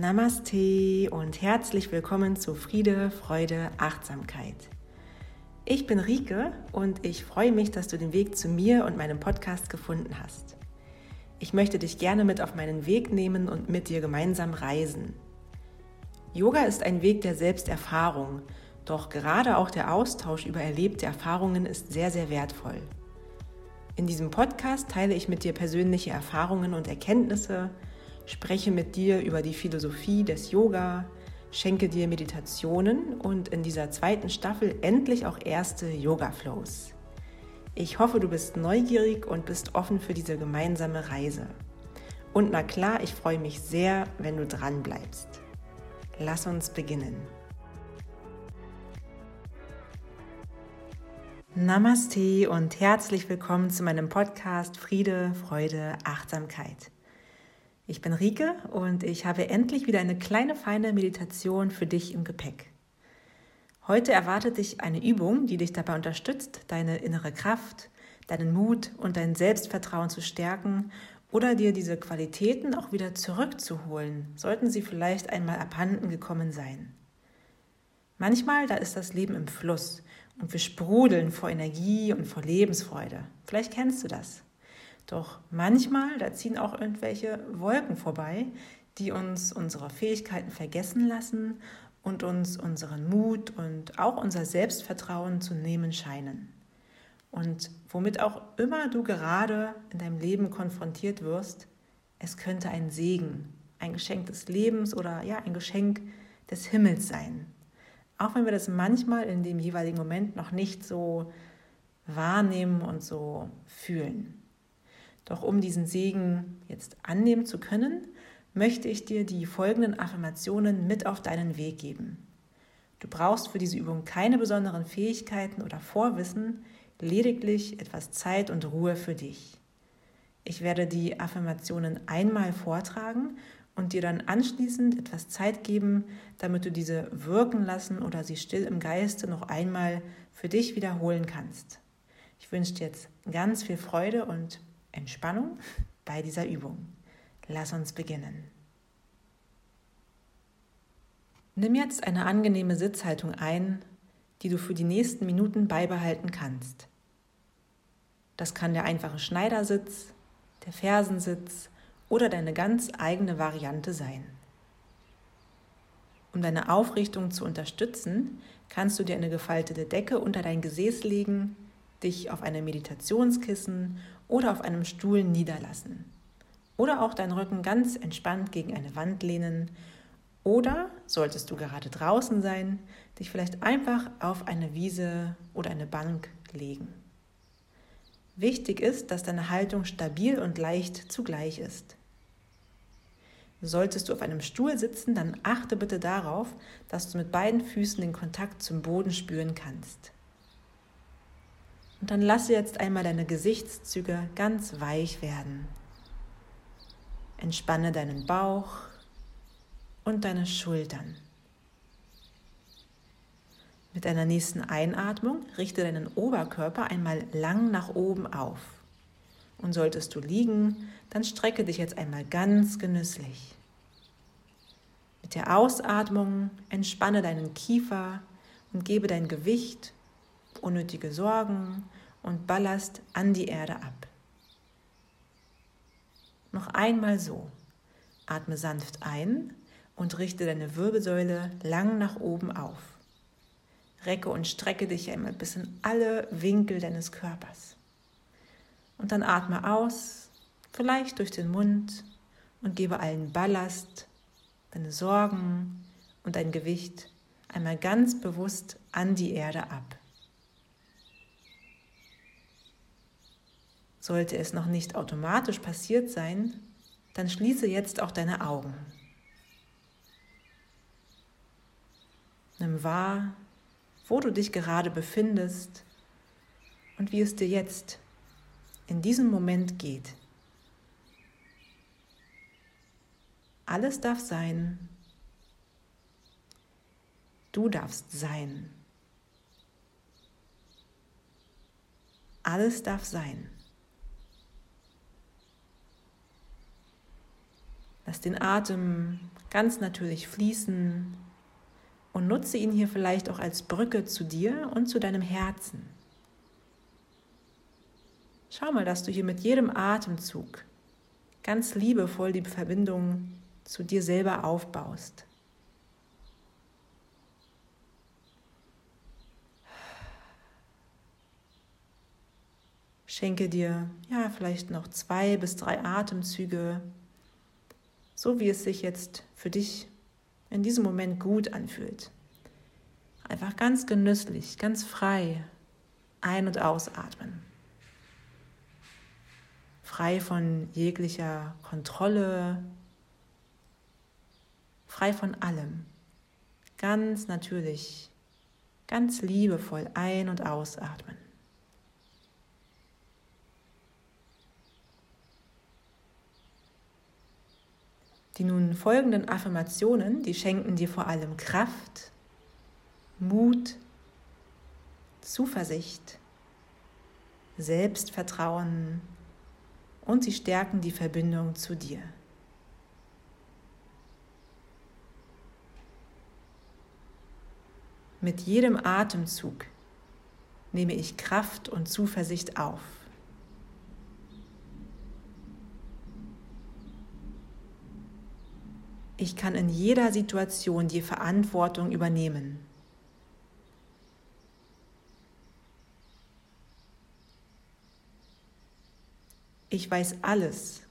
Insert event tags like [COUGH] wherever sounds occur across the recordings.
Namaste und herzlich willkommen zu Friede, Freude, Achtsamkeit. Ich bin Rike und ich freue mich, dass du den Weg zu mir und meinem Podcast gefunden hast. Ich möchte dich gerne mit auf meinen Weg nehmen und mit dir gemeinsam reisen. Yoga ist ein Weg der Selbsterfahrung, doch gerade auch der Austausch über erlebte Erfahrungen ist sehr, sehr wertvoll. In diesem Podcast teile ich mit dir persönliche Erfahrungen und Erkenntnisse, spreche mit dir über die Philosophie des Yoga, schenke dir Meditationen und in dieser zweiten Staffel endlich auch erste Yoga-Flows. Ich hoffe, du bist neugierig und bist offen für diese gemeinsame Reise. Und na klar, ich freue mich sehr, wenn du dran bleibst. Lass uns beginnen. Namaste und herzlich willkommen zu meinem Podcast Friede, Freude, Achtsamkeit. Ich bin Rike und ich habe endlich wieder eine kleine feine Meditation für dich im Gepäck. Heute erwartet dich eine Übung, die dich dabei unterstützt, deine innere Kraft, deinen Mut und dein Selbstvertrauen zu stärken oder dir diese Qualitäten auch wieder zurückzuholen, sollten sie vielleicht einmal abhanden gekommen sein. Manchmal, da ist das Leben im Fluss und wir sprudeln vor Energie und vor Lebensfreude. Vielleicht kennst du das. Doch manchmal, da ziehen auch irgendwelche Wolken vorbei, die uns unsere Fähigkeiten vergessen lassen und uns unseren Mut und auch unser Selbstvertrauen zu nehmen scheinen. Und womit auch immer du gerade in deinem Leben konfrontiert wirst, es könnte ein Segen, ein Geschenk des Lebens oder ja, ein Geschenk des Himmels sein. Auch wenn wir das manchmal in dem jeweiligen Moment noch nicht so wahrnehmen und so fühlen. Doch um diesen Segen jetzt annehmen zu können, möchte ich dir die folgenden Affirmationen mit auf deinen Weg geben. Du brauchst für diese Übung keine besonderen Fähigkeiten oder Vorwissen, lediglich etwas Zeit und Ruhe für dich. Ich werde die Affirmationen einmal vortragen und dir dann anschließend etwas Zeit geben, damit du diese wirken lassen oder sie still im Geiste noch einmal für dich wiederholen kannst. Ich wünsche dir jetzt ganz viel Freude und Entspannung bei dieser Übung. Lass uns beginnen. Nimm jetzt eine angenehme Sitzhaltung ein, die du für die nächsten Minuten beibehalten kannst. Das kann der einfache Schneidersitz, der Fersensitz oder deine ganz eigene Variante sein. Um deine Aufrichtung zu unterstützen, kannst du dir eine gefaltete Decke unter dein Gesäß legen, dich auf einem Meditationskissen oder auf einem Stuhl niederlassen. Oder auch deinen Rücken ganz entspannt gegen eine Wand lehnen. Oder, solltest du gerade draußen sein, dich vielleicht einfach auf eine Wiese oder eine Bank legen. Wichtig ist, dass deine Haltung stabil und leicht zugleich ist. Solltest du auf einem Stuhl sitzen, dann achte bitte darauf, dass du mit beiden Füßen den Kontakt zum Boden spüren kannst. Und dann lasse jetzt einmal deine Gesichtszüge ganz weich werden. Entspanne deinen Bauch und deine Schultern. Mit deiner nächsten Einatmung richte deinen Oberkörper einmal lang nach oben auf. Und solltest du liegen, dann strecke dich jetzt einmal ganz genüsslich. Mit der Ausatmung entspanne deinen Kiefer und gebe dein Gewicht unnötige Sorgen und Ballast an die Erde ab. Noch einmal so. Atme sanft ein und richte deine Wirbelsäule lang nach oben auf. Recke und strecke dich einmal bis in alle Winkel deines Körpers. Und dann atme aus, vielleicht durch den Mund und gebe allen Ballast, deine Sorgen und dein Gewicht einmal ganz bewusst an die Erde ab. Sollte es noch nicht automatisch passiert sein, dann schließe jetzt auch deine Augen. Nimm wahr, wo du dich gerade befindest und wie es dir jetzt in diesem Moment geht. Alles darf sein. Du darfst sein. Alles darf sein. Lass den Atem ganz natürlich fließen und nutze ihn hier vielleicht auch als Brücke zu dir und zu deinem Herzen. Schau mal, dass du hier mit jedem Atemzug ganz liebevoll die Verbindung zu dir selber aufbaust. Schenke dir ja vielleicht noch zwei bis drei Atemzüge, so wie es sich jetzt für dich in diesem Moment gut anfühlt. Einfach ganz genüsslich, ganz frei ein- und ausatmen. Frei von jeglicher Kontrolle, frei von allem. Ganz natürlich, ganz liebevoll ein- und ausatmen. Die nun folgenden Affirmationen, die schenken dir vor allem Kraft, Mut, Zuversicht, Selbstvertrauen und sie stärken die Verbindung zu dir. Mit jedem Atemzug nehme ich Kraft und Zuversicht auf. Ich kann in jeder Situation die Verantwortung übernehmen. Ich weiß alles,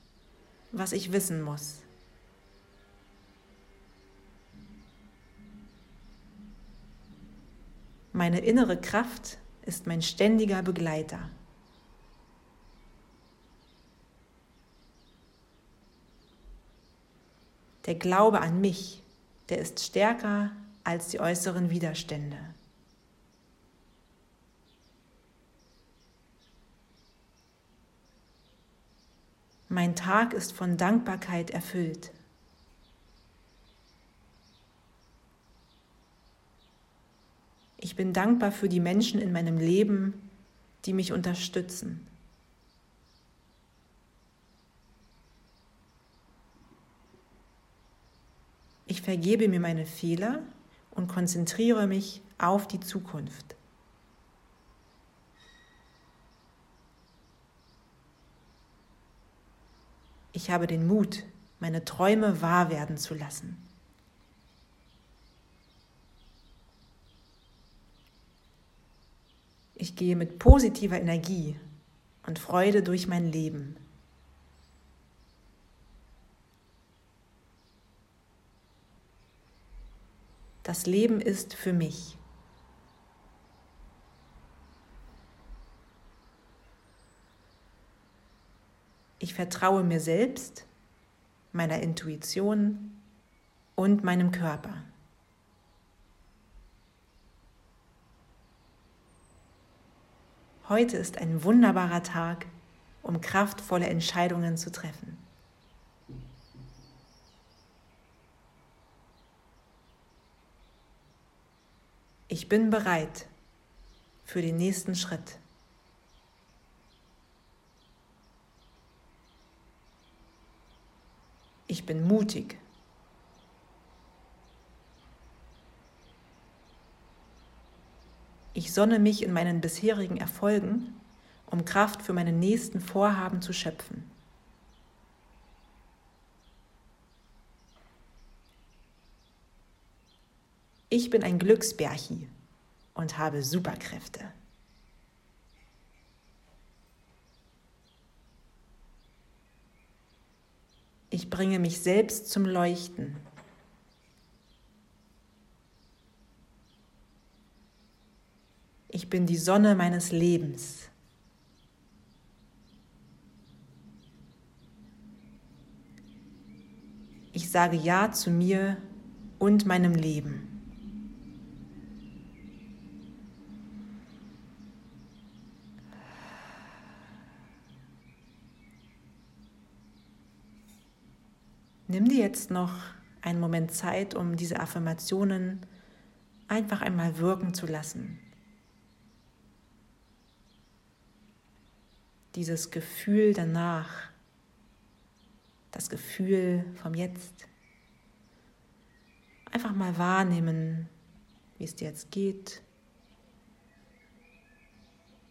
was ich wissen muss. Meine innere Kraft ist mein ständiger Begleiter. Der Glaube an mich, der ist stärker als die äußeren Widerstände. Mein Tag ist von Dankbarkeit erfüllt. Ich bin dankbar für die Menschen in meinem Leben, die mich unterstützen. Ich vergebe mir meine Fehler und konzentriere mich auf die Zukunft. Ich habe den Mut, meine Träume wahr werden zu lassen. Ich gehe mit positiver Energie und Freude durch mein Leben. Das Leben ist für mich. Ich vertraue mir selbst, meiner Intuition und meinem Körper. Heute ist ein wunderbarer Tag, um kraftvolle Entscheidungen zu treffen. Ich bin bereit für den nächsten Schritt. Ich bin mutig. Ich sonne mich in meinen bisherigen Erfolgen, um Kraft für meine nächsten Vorhaben zu schöpfen. Ich bin ein Glücksbärchi und habe Superkräfte. Ich bringe mich selbst zum Leuchten. Ich bin die Sonne meines Lebens. Ich sage Ja zu mir und meinem Leben. Nimm dir jetzt noch einen Moment Zeit, um diese Affirmationen einfach einmal wirken zu lassen. Dieses Gefühl danach, das Gefühl vom Jetzt Einfach mal wahrnehmen, wie es dir jetzt geht,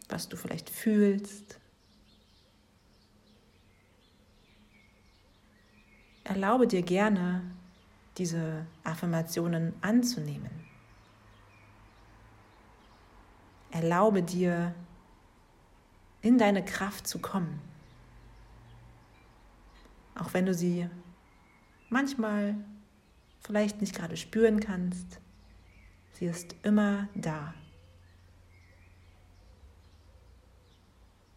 was du vielleicht fühlst. Erlaube dir gerne, diese Affirmationen anzunehmen. Erlaube dir, in deine Kraft zu kommen. Auch wenn du sie manchmal vielleicht nicht gerade spüren kannst, sie ist immer da.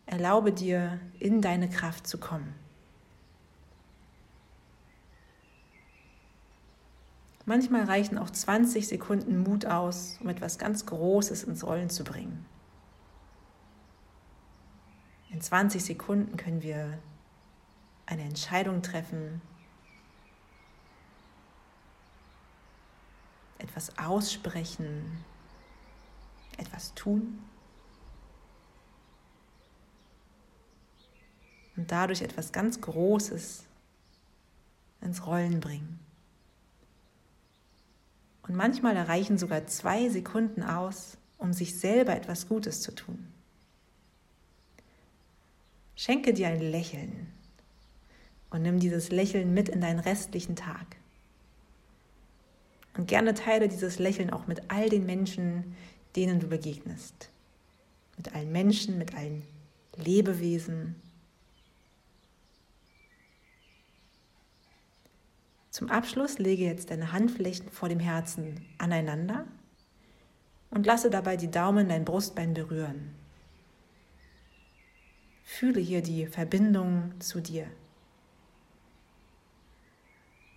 Erlaube dir, in deine Kraft zu kommen. Manchmal reichen auch 20 Sekunden Mut aus, um etwas ganz Großes ins Rollen zu bringen. In 20 Sekunden können wir eine Entscheidung treffen, etwas aussprechen, etwas tun und dadurch etwas ganz Großes ins Rollen bringen. Und manchmal erreichen sogar zwei Sekunden aus, um sich selber etwas Gutes zu tun. Schenke dir ein Lächeln und nimm dieses Lächeln mit in deinen restlichen Tag. Und gerne teile dieses Lächeln auch mit all den Menschen, denen du begegnest. Mit allen Menschen, mit allen Lebewesen. Zum Abschluss lege jetzt deine Handflächen vor dem Herzen aneinander und lasse dabei die Daumen dein Brustbein berühren. Fühle hier die Verbindung zu dir.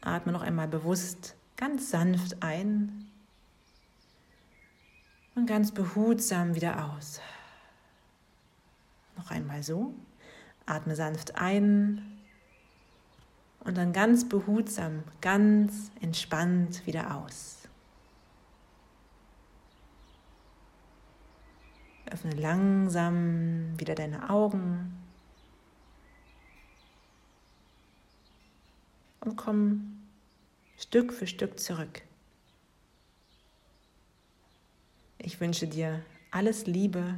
Atme noch einmal bewusst ganz sanft ein und ganz behutsam wieder aus. Noch einmal so. Atme sanft ein und dann ganz behutsam, ganz entspannt wieder aus. Öffne langsam wieder deine Augen und komm Stück für Stück zurück. Ich wünsche dir alles Liebe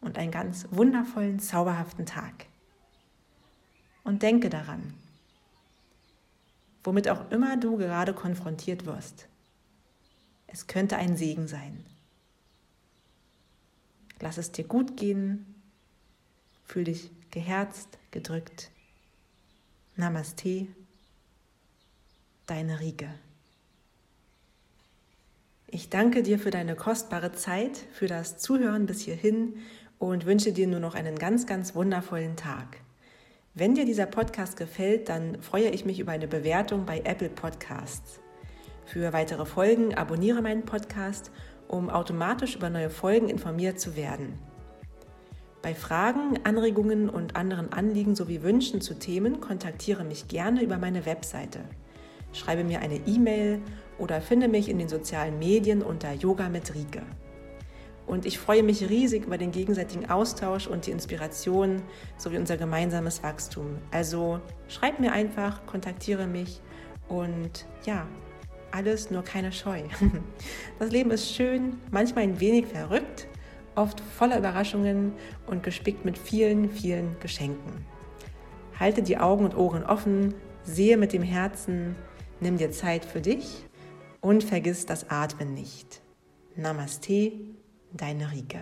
und einen ganz wundervollen, zauberhaften Tag. Und denke daran, womit auch immer du gerade konfrontiert wirst, es könnte ein Segen sein. Lass es dir gut gehen, fühl dich geherzt, gedrückt. Namaste deine Riege. Ich danke dir für deine kostbare Zeit, für das Zuhören bis hierhin und wünsche dir nur noch einen ganz, ganz wundervollen Tag. Wenn dir dieser Podcast gefällt, dann freue ich mich über eine Bewertung bei Apple Podcasts. Für weitere Folgen abonniere meinen Podcast, um automatisch über neue Folgen informiert zu werden. Bei Fragen, Anregungen und anderen Anliegen sowie Wünschen zu Themen kontaktiere mich gerne über meine Webseite schreibe mir eine E-Mail oder finde mich in den sozialen Medien unter Yoga mit Rike. Und ich freue mich riesig über den gegenseitigen Austausch und die Inspiration sowie unser gemeinsames Wachstum. Also schreib mir einfach, kontaktiere mich und ja, alles nur keine Scheu. [LAUGHS] Das Leben ist schön, manchmal ein wenig verrückt, oft voller Überraschungen und gespickt mit vielen, vielen Geschenken. Halte die Augen und Ohren offen, sehe mit dem Herzen, Nimm dir Zeit für dich und vergiss das Atmen nicht. Namaste, deine Rike.